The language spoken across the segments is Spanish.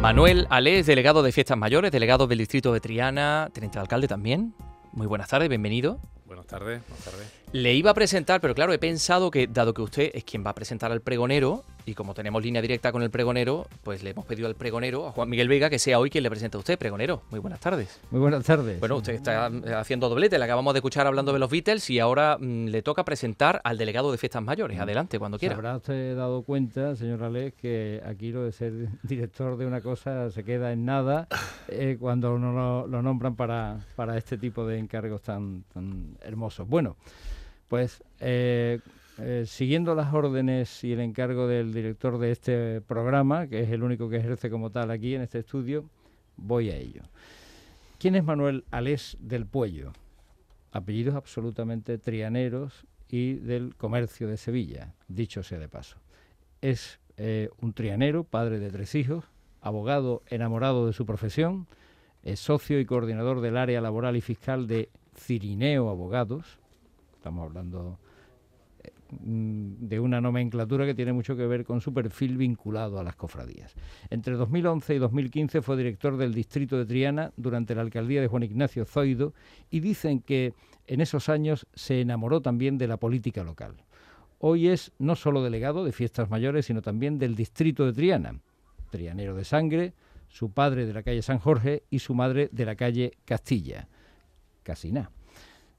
Manuel Alés, delegado de Fiestas Mayores, delegado del Distrito de Triana, teniente alcalde también. Muy buenas tardes, bienvenido. Buenas tardes, buenas tardes. Le iba a presentar, pero claro, he pensado que dado que usted es quien va a presentar al pregonero, y como tenemos línea directa con el pregonero, pues le hemos pedido al pregonero, a Juan Miguel Vega, que sea hoy quien le presente a usted, pregonero. Muy buenas tardes. Muy buenas tardes. Bueno, usted está haciendo doblete, le acabamos de escuchar hablando de los Beatles y ahora mm, le toca presentar al delegado de Fiestas Mayores. Adelante, cuando quiera. Habrá usted dado cuenta, señor Alés, que aquí lo de ser director de una cosa se queda en nada eh, cuando uno lo, lo nombran para, para este tipo de encargos tan, tan hermosos. Bueno, pues eh, eh, siguiendo las órdenes y el encargo del director de este programa, que es el único que ejerce como tal aquí en este estudio, voy a ello. ¿Quién es Manuel Alés del Puello? Apellidos absolutamente trianeros y del comercio de Sevilla, dicho sea de paso. Es eh, un trianero, padre de tres hijos, abogado enamorado de su profesión, es socio y coordinador del área laboral y fiscal de Cirineo Abogados, estamos hablando de una nomenclatura que tiene mucho que ver con su perfil vinculado a las cofradías. Entre 2011 y 2015 fue director del distrito de Triana durante la alcaldía de Juan Ignacio Zoido y dicen que en esos años se enamoró también de la política local. Hoy es no solo delegado de fiestas mayores, sino también del distrito de Triana, trianero de sangre, su padre de la calle San Jorge y su madre de la calle Castilla. Casi nada.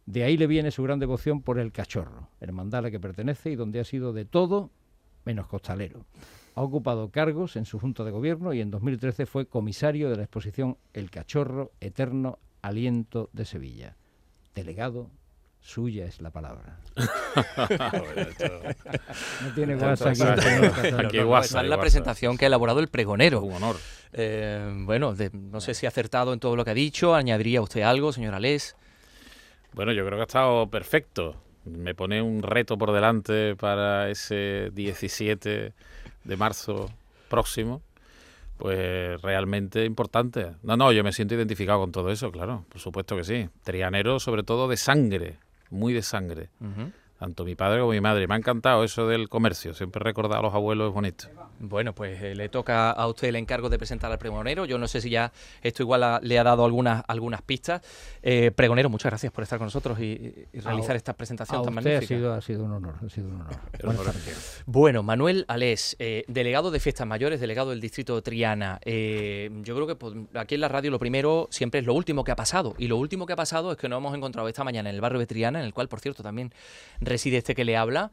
De ahí le viene su gran devoción por el cachorro, hermandad a la que pertenece y donde ha sido de todo menos costalero. Ha ocupado cargos en su Junta de Gobierno y en 2013 fue comisario de la exposición El Cachorro Eterno Aliento de Sevilla. Delegado, suya es la palabra. no tiene guasa aquí. es la presentación que ha elaborado el pregonero. Un honor. Eh, bueno, de, no sé si ha acertado en todo lo que ha dicho. ¿Añadiría usted algo, señor Alés? Bueno, yo creo que ha estado perfecto. Me pone un reto por delante para ese 17 de marzo próximo. Pues realmente importante. No, no, yo me siento identificado con todo eso, claro, por supuesto que sí. Trianero, sobre todo de sangre, muy de sangre. Tanto mi padre como mi madre. Me ha encantado eso del comercio. Siempre he recordado a los abuelos es bonito. Bueno, pues eh, le toca a usted el encargo de presentar al pregonero. Yo no sé si ya esto igual a, le ha dado algunas algunas pistas. Eh, pregonero, muchas gracias por estar con nosotros y, y realizar a, esta presentación a tan usted magnífica. Ha sido, ha sido un honor, ha sido un honor. bueno, Manuel Alés, eh, delegado de Fiestas Mayores, delegado del distrito de Triana. Eh, yo creo que pues, aquí en la radio lo primero siempre es lo último que ha pasado. Y lo último que ha pasado es que nos hemos encontrado esta mañana en el barrio de Triana, en el cual, por cierto, también reside este que le habla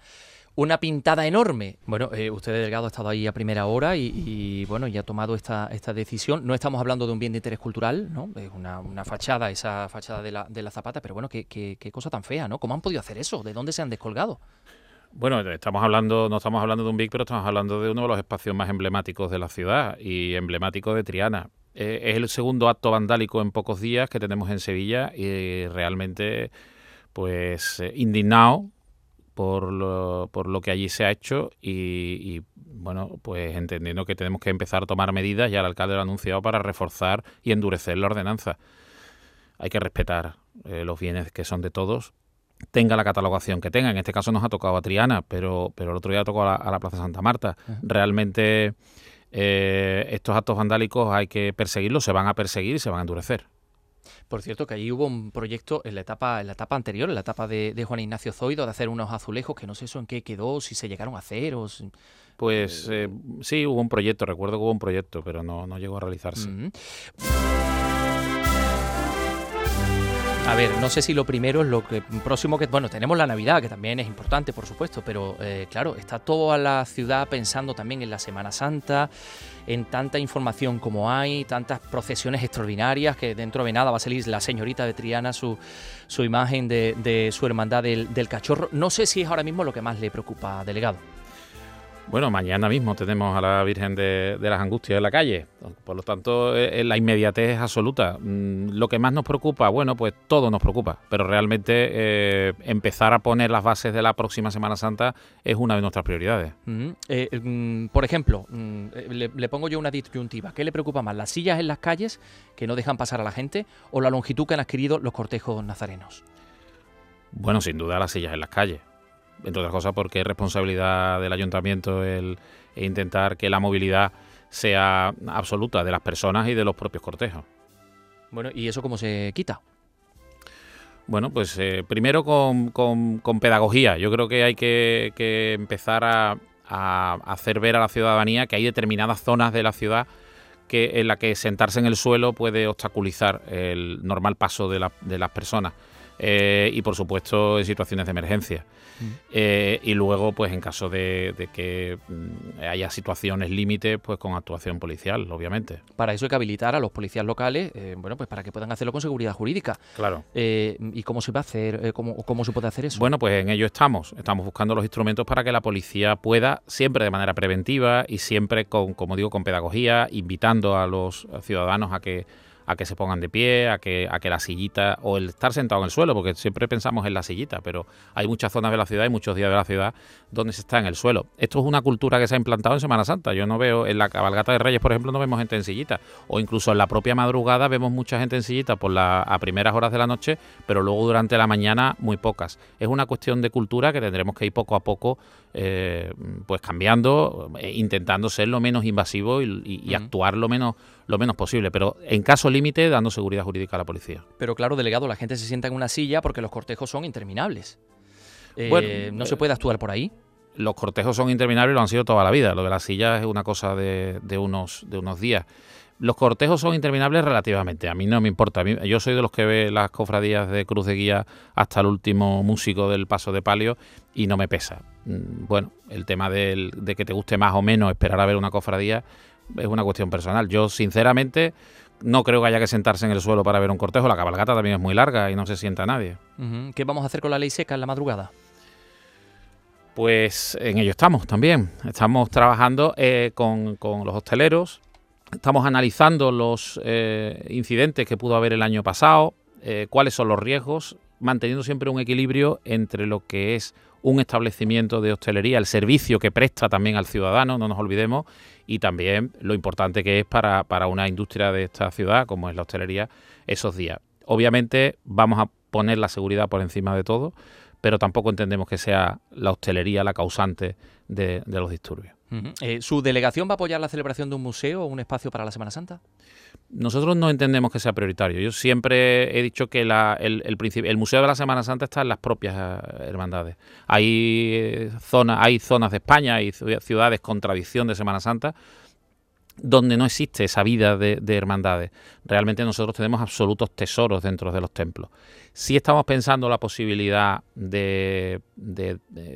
una pintada enorme. Bueno, eh, usted, delegado, ha estado ahí a primera hora y, bueno, ya ha tomado esta, esta decisión. No estamos hablando de un bien de interés cultural, ¿no? Es una, una fachada, esa fachada de la, de la zapata, pero bueno, qué, qué, qué cosa tan fea, ¿no? ¿Cómo han podido hacer eso? ¿De dónde se han descolgado? Bueno, estamos hablando, no estamos hablando de un BIC, pero estamos hablando de uno de los espacios más emblemáticos de la ciudad y emblemático de Triana. Eh, es el segundo acto vandálico en pocos días que tenemos en Sevilla y realmente, pues, eh, indignado por lo, por lo que allí se ha hecho y, y, bueno, pues entendiendo que tenemos que empezar a tomar medidas, ya el alcalde lo ha anunciado, para reforzar y endurecer la ordenanza. Hay que respetar eh, los bienes que son de todos, tenga la catalogación que tenga. En este caso nos ha tocado a Triana, pero, pero el otro día tocó a la, a la Plaza Santa Marta. Realmente eh, estos actos vandálicos hay que perseguirlos, se van a perseguir y se van a endurecer. Por cierto, que allí hubo un proyecto en la etapa, en la etapa anterior, en la etapa de, de, Juan Ignacio Zoido, de hacer unos azulejos que no sé eso en qué quedó, si se llegaron a hacer o si... Pues eh, sí, hubo un proyecto, recuerdo que hubo un proyecto, pero no, no llegó a realizarse. A ver, no sé si lo primero es lo que próximo que bueno tenemos la Navidad que también es importante por supuesto, pero eh, claro está toda la ciudad pensando también en la Semana Santa, en tanta información como hay, tantas procesiones extraordinarias que dentro de nada va a salir la señorita de Triana su, su imagen de, su hermandad del, del cachorro. No sé si es ahora mismo lo que más le preocupa, delegado. Bueno, mañana mismo tenemos a la Virgen de, de, las Angustias en la calle. Por lo tanto, eh, la inmediatez es absoluta. Mm, lo que más nos preocupa, bueno, pues todo nos preocupa. Pero realmente eh, empezar a poner las bases de la próxima Semana Santa es una de nuestras prioridades. Uh -huh. eh, mm, por ejemplo, mm, le, le, pongo yo una disyuntiva. ¿Qué le preocupa más? ¿Las sillas en las calles que no dejan pasar a la gente o la longitud que han adquirido los cortejos nazarenos? Bueno, sin duda las sillas en las calles entre otras cosas porque es responsabilidad del ayuntamiento el, intentar que la movilidad sea absoluta de las personas y de los propios cortejos. Bueno, ¿y eso cómo se quita? Bueno, pues eh, primero con, pedagogía. Yo creo que hay que, empezar a, hacer ver a la ciudadanía que hay determinadas zonas de la ciudad que, en la que sentarse en el suelo puede obstaculizar el normal paso de, de las personas. Eh, y por supuesto en situaciones de emergencia. Mm. Eh, y luego, pues en caso de, que mm, haya situaciones límite, pues con actuación policial, obviamente. Para eso hay que habilitar a los policías locales, eh, bueno, pues para que puedan hacerlo con seguridad jurídica. Claro. ¿Y cómo se va a hacer? Cómo, ¿Cómo se puede hacer eso? Bueno, pues en ello estamos. Estamos buscando los instrumentos para que la policía pueda, siempre de manera preventiva y siempre con, como digo, con pedagogía, invitando a los ciudadanos a que a que se pongan de pie, a que, a que la sillita o el estar sentado en el suelo, porque siempre pensamos en la sillita, pero hay muchas zonas de la ciudad y muchos días de la ciudad donde se está en el suelo. Esto es una cultura que se ha implantado en Semana Santa. Yo no veo en la cabalgata de Reyes, por ejemplo, no vemos gente en sillita, o incluso en la propia madrugada vemos mucha gente en sillita por la, a primeras horas de la noche, pero luego durante la mañana muy pocas. Es una cuestión de cultura que tendremos que ir poco a poco eh, pues cambiando, eh, intentando ser lo menos invasivo y, actuar lo menos lo menos posible, pero en caso límite dando seguridad jurídica a la policía. Pero claro, delegado, la gente se sienta en una silla porque los cortejos son interminables. Eh, ¿No se puede actuar por ahí? Los cortejos son interminables y lo han sido toda la vida. Lo de la silla es una cosa de, unos, de unos días. Los cortejos son interminables relativamente. A mí no me importa. yo soy de los que ve las cofradías de Cruz de Guía hasta el último músico del Paso de Palio y no me pesa. Mm, bueno, el tema de que te guste más o menos esperar a ver una cofradía es una cuestión personal. Yo, sinceramente, no creo que haya que sentarse en el suelo para ver un cortejo. La cabalgata también es muy larga y no se sienta nadie. ¿Qué vamos a hacer con la ley seca en la madrugada? Pues en ello estamos también. Estamos trabajando eh, con, los hosteleros, estamos analizando los eh, incidentes que pudo haber el año pasado, eh, cuáles son los riesgos, manteniendo siempre un equilibrio entre lo que es un establecimiento de hostelería, el servicio que presta también al ciudadano, no nos olvidemos, y también lo importante que es para, para una industria de esta ciudad, como es la hostelería, esos días. Obviamente vamos a poner la seguridad por encima de todo, pero tampoco entendemos que sea la hostelería la causante de, los disturbios. Eh, ¿Su delegación va a apoyar la celebración de un museo o un espacio para la Semana Santa? Nosotros no entendemos que sea prioritario. Yo siempre he dicho que el, el, Museo de la Semana Santa está en las propias eh, hermandades. Hay, eh, zonas, hay zonas de España, y ciudades con tradición de Semana Santa, donde no existe esa vida de, hermandades. Realmente nosotros tenemos absolutos tesoros dentro de los templos. Si estamos pensando la posibilidad de,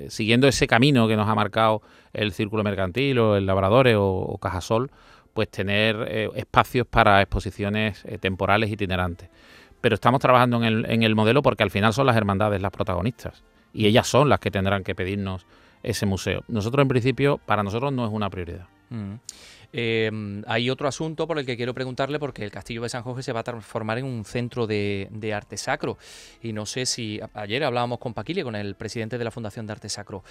siguiendo ese camino que nos ha marcado el Círculo Mercantil o el Labradores o Cajasol, pues tener eh, espacios para exposiciones eh, temporales itinerantes. Pero estamos trabajando en el, en el modelo porque al final son las hermandades las protagonistas y ellas son las que tendrán que pedirnos ese museo. Nosotros en principio, para nosotros no es una prioridad. Mm. Eh, hay otro asunto por el que quiero preguntarle porque el Castillo de San Jorge se va a transformar en un centro de, arte sacro y no sé si ayer hablábamos con Paquile, con el presidente de la Fundación de Arte Sacro.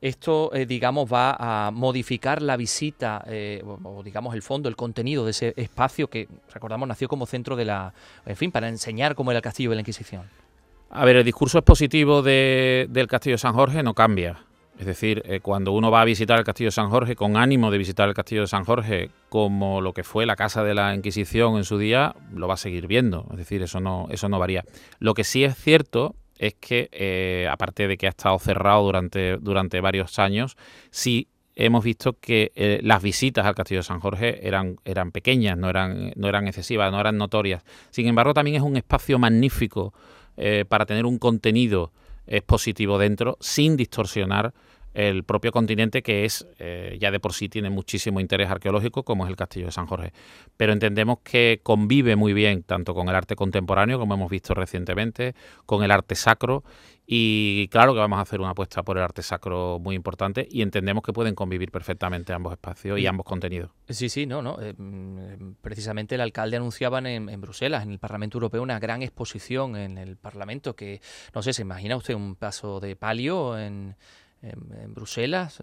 Esto, eh, digamos, va a modificar la visita eh, o, digamos, el fondo, el contenido de ese espacio que, recordamos, nació como centro de la, en fin, para enseñar cómo era el Castillo de la Inquisición. A ver, el discurso expositivo de, del Castillo de San Jorge no cambia. Es decir, eh, cuando uno va a visitar el Castillo de San Jorge con ánimo de visitar el Castillo de San Jorge como lo que fue la casa de la Inquisición en su día, lo va a seguir viendo. Es decir, eso no, eso no varía. Lo que sí es cierto es que, eh, aparte de que ha estado cerrado durante, durante varios años, sí hemos visto que eh, las visitas al Castillo de San Jorge eran, eran pequeñas, no eran, no eran excesivas, no eran notorias. Sin embargo, también es un espacio magnífico para tener un contenido expositivo dentro sin distorsionar el propio continente que es eh, ya de por sí tiene muchísimo interés arqueológico como es el Castillo de San Jorge. Pero entendemos que convive muy bien tanto con el arte contemporáneo como hemos visto recientemente, con el arte sacro y claro que vamos a hacer una apuesta por el arte sacro muy importante y entendemos que pueden convivir perfectamente ambos espacios y ambos contenidos. Sí, sí, no, no. Eh, mm, precisamente el alcalde anunciaba en, en, Bruselas, en el Parlamento Europeo, una gran exposición en el Parlamento que, no sé, ¿se imagina usted un paso de palio en en, Bruselas.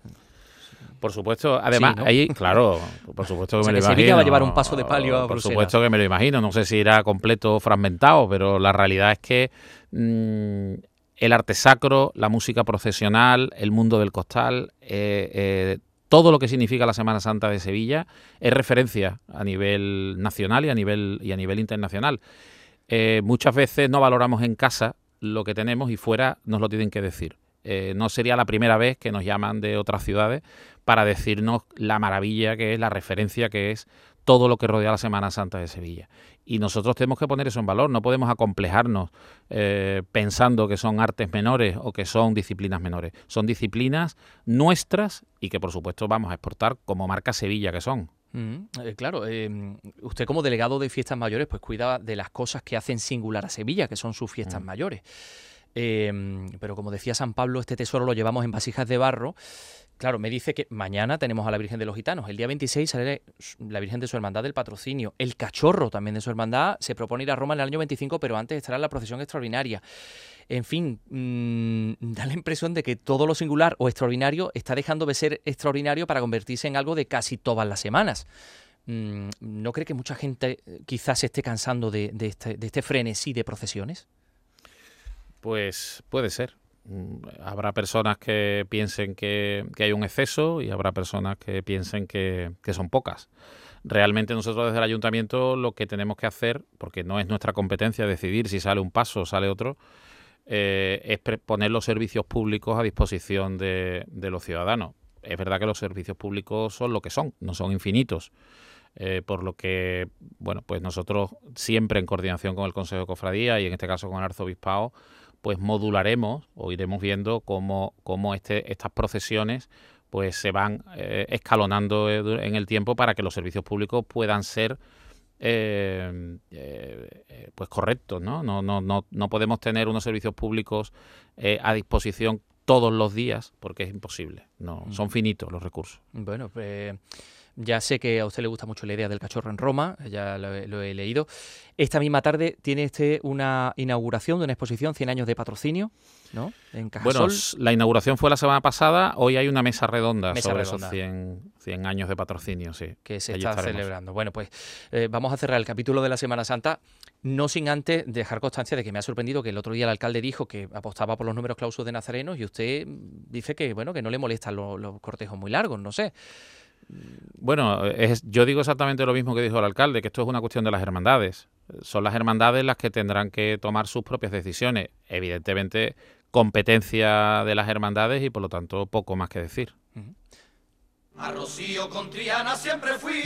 Por supuesto, además, ahí, claro, por supuesto que me lo imagino. Sevilla va a llevar un paso de palio a Por supuesto que me lo imagino, no sé si irá completo o fragmentado, pero la realidad es que mm, el arte sacro, la música procesional, el mundo del costal, eh, eh, todo lo que significa la Semana Santa de Sevilla es referencia a nivel nacional y a nivel, y a nivel internacional. Eh, muchas veces no valoramos en casa lo que tenemos y fuera nos lo tienen que decir. Eh, no sería la primera vez que nos llaman de otras ciudades para decirnos la maravilla que es, la referencia que es todo lo que rodea la Semana Santa de Sevilla. Y nosotros tenemos que poner eso en valor, no podemos acomplejarnos eh, pensando que son artes menores o que son disciplinas menores. Son disciplinas nuestras y que por supuesto vamos a exportar como marca Sevilla que son. Mm, eh, claro, usted como delegado de fiestas mayores pues cuida de las cosas que hacen singular a Sevilla, que son sus fiestas mm. mayores. Em, pero como decía San Pablo, este tesoro lo llevamos en vasijas de barro. Claro, me dice que mañana tenemos a la Virgen de los Gitanos. El día 26 sale la Virgen de su Hermandad del Patrocinio. El cachorro también de su Hermandad se propone ir a Roma en el año 25, pero antes estará la procesión extraordinaria. En fin, mm, da la impresión de que todo lo singular o extraordinario está dejando de ser extraordinario para convertirse en algo de casi todas las semanas. Mm, ¿No cree que mucha gente eh, quizás se esté cansando de, este, de este frenesí de procesiones? Pues puede ser. Mm, habrá personas que piensen que, hay un exceso y habrá personas que piensen que, son pocas. Realmente nosotros desde el ayuntamiento lo que tenemos que hacer, porque no es nuestra competencia decidir si sale un paso o sale otro, eh, es poner los servicios públicos a disposición de, los ciudadanos. Es verdad que los servicios públicos son lo que son, no son infinitos. Eh, por lo que, bueno, pues nosotros siempre en coordinación con el Consejo de Cofradía y en este caso con el Arzobispado, pues modularemos o iremos viendo cómo, cómo este, estas procesiones pues se van eh, escalonando eh, en el tiempo para que los servicios públicos puedan ser eh, pues correctos, ¿no? No, no, no, no podemos tener unos servicios públicos a disposición todos los días porque es imposible, no, mm. son finitos los recursos. Bueno, pues ya sé que a usted le gusta mucho la idea del cachorro en Roma, ya lo, he leído. Esta misma tarde tiene este una inauguración de una exposición 100 años de patrocinio, ¿no? En Cajasol. Bueno, la inauguración fue la semana pasada, hoy hay una mesa redonda sobre esos 100, años de patrocinio, sí. Que se está celebrando. Bueno, pues eh, vamos a cerrar el capítulo de la Semana Santa, no sin antes dejar constancia de que me ha sorprendido que el otro día el alcalde dijo que apostaba por los números clausos de nazarenos y usted dice que, bueno, que no le molestan los cortejos muy largos, no sé. Bueno, es, yo digo exactamente lo mismo que dijo el alcalde, que esto es una cuestión de las hermandades. Son las hermandades las que tendrán que tomar sus propias decisiones. Evidentemente, competencia de las hermandades y por lo tanto poco más que decir. A Rocío con Triana siempre fui,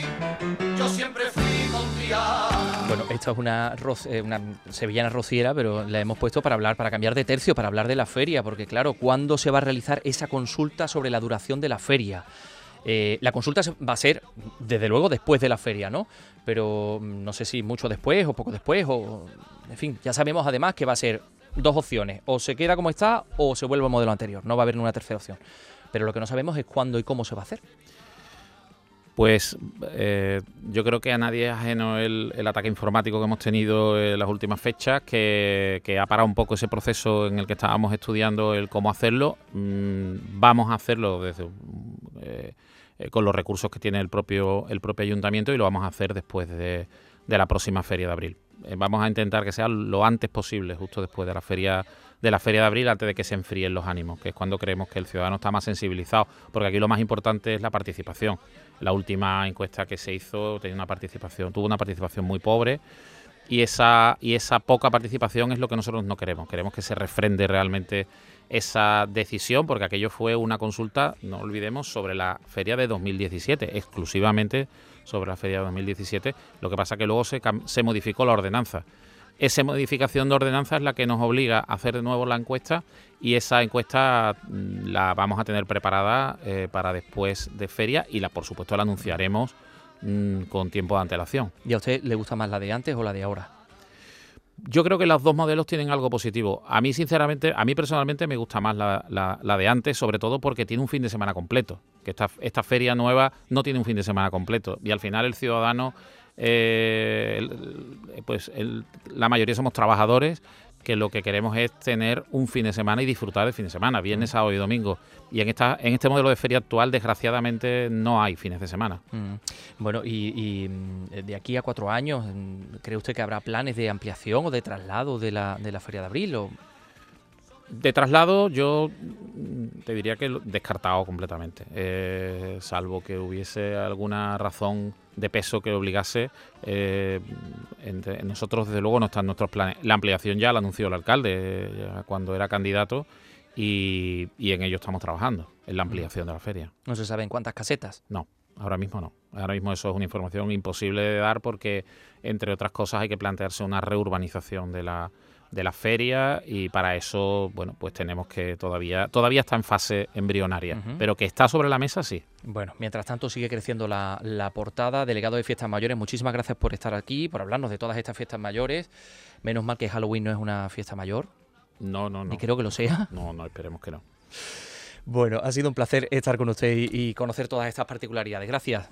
yo siempre fui con Triana. Bueno, esta es una, eh, una sevillana rociera, pero la hemos puesto para hablar, para cambiar de tercio, para hablar de la feria, porque claro, ¿cuándo se va a realizar esa consulta sobre la duración de la feria? Eh, la consulta va a ser, desde luego, después de la feria, ¿no? Pero mm, no sé si mucho después o poco después, o. En fin, ya sabemos además que va a ser dos opciones: o se queda como está o se vuelve al modelo anterior. No va a haber una tercera opción. Pero lo que no sabemos es cuándo y cómo se va a hacer. Pues eh, yo creo que a nadie es ajeno el, ataque informático que hemos tenido en las últimas fechas, que, ha parado un poco ese proceso en el que estábamos estudiando el cómo hacerlo. Mm, vamos a hacerlo desde, eh, eh, con los recursos que tiene el propio, el propio ayuntamiento y lo vamos a hacer después de, la próxima feria de abril. Eh, vamos a intentar que sea lo antes posible, justo después de la feria de la feria de abril, antes de que se enfríen los ánimos, que es cuando creemos que el ciudadano está más sensibilizado, porque aquí lo más importante es la participación. La última encuesta que se hizo tenía una participación, tuvo una participación muy pobre y esa y esa poca participación es lo que nosotros no queremos. Queremos que se refrende realmente esa decisión, porque aquello fue una consulta, no olvidemos, sobre la feria de 2017, exclusivamente sobre la feria de 2017. Lo que pasa que luego se, se modificó la ordenanza. Esa modificación de ordenanza es la que nos obliga a hacer de nuevo la encuesta y esa encuesta mm, la vamos a tener preparada eh, para después de feria y la por supuesto la anunciaremos mm, con tiempo de antelación. ¿Y a usted le gusta más la de antes o la de ahora? yo creo que los dos modelos tienen algo positivo. A mí, sinceramente, a mí personalmente me gusta más la, la, de antes, sobre todo porque tiene un fin de semana completo. Que esta, esta feria nueva no tiene un fin de semana completo. Y al final el ciudadano, eh, pues la mayoría somos trabajadores que lo que queremos es tener un fin de semana y disfrutar del fin de semana, viernes, mm. sábado y domingo. Y en esta en este modelo de feria actual, desgraciadamente, no hay fines de semana. Mm. Bueno, y, mm, de aquí a cuatro años, ¿cree usted que habrá planes de ampliación o de traslado de la, de la feria de abril? O? De traslado, yo te diría que descartado completamente, eh, salvo que hubiese alguna razón de peso que obligase. Eh, nosotros, desde luego, no están nuestros planes. La ampliación ya la anunció el alcalde cuando era candidato y, y en ello estamos trabajando, en la ampliación de la feria. ¿No se sabe en cuántas casetas? No. Ahora mismo no. Ahora mismo eso es una información imposible de dar porque, entre otras cosas, hay que plantearse una reurbanización de la, de la feria y para eso, bueno, pues tenemos que todavía, todavía está en fase embrionaria, pero que está sobre la mesa, sí. Bueno, mientras tanto sigue creciendo la, la, portada. Delegado de Fiestas Mayores, muchísimas gracias por estar aquí, por hablarnos de todas estas fiestas mayores. Menos mal que Halloween no es una fiesta mayor. No, no, no. Ni creo que lo sea. No, no, esperemos que no. Bueno, ha sido un placer estar con usted y conocer todas estas particularidades. Gracias.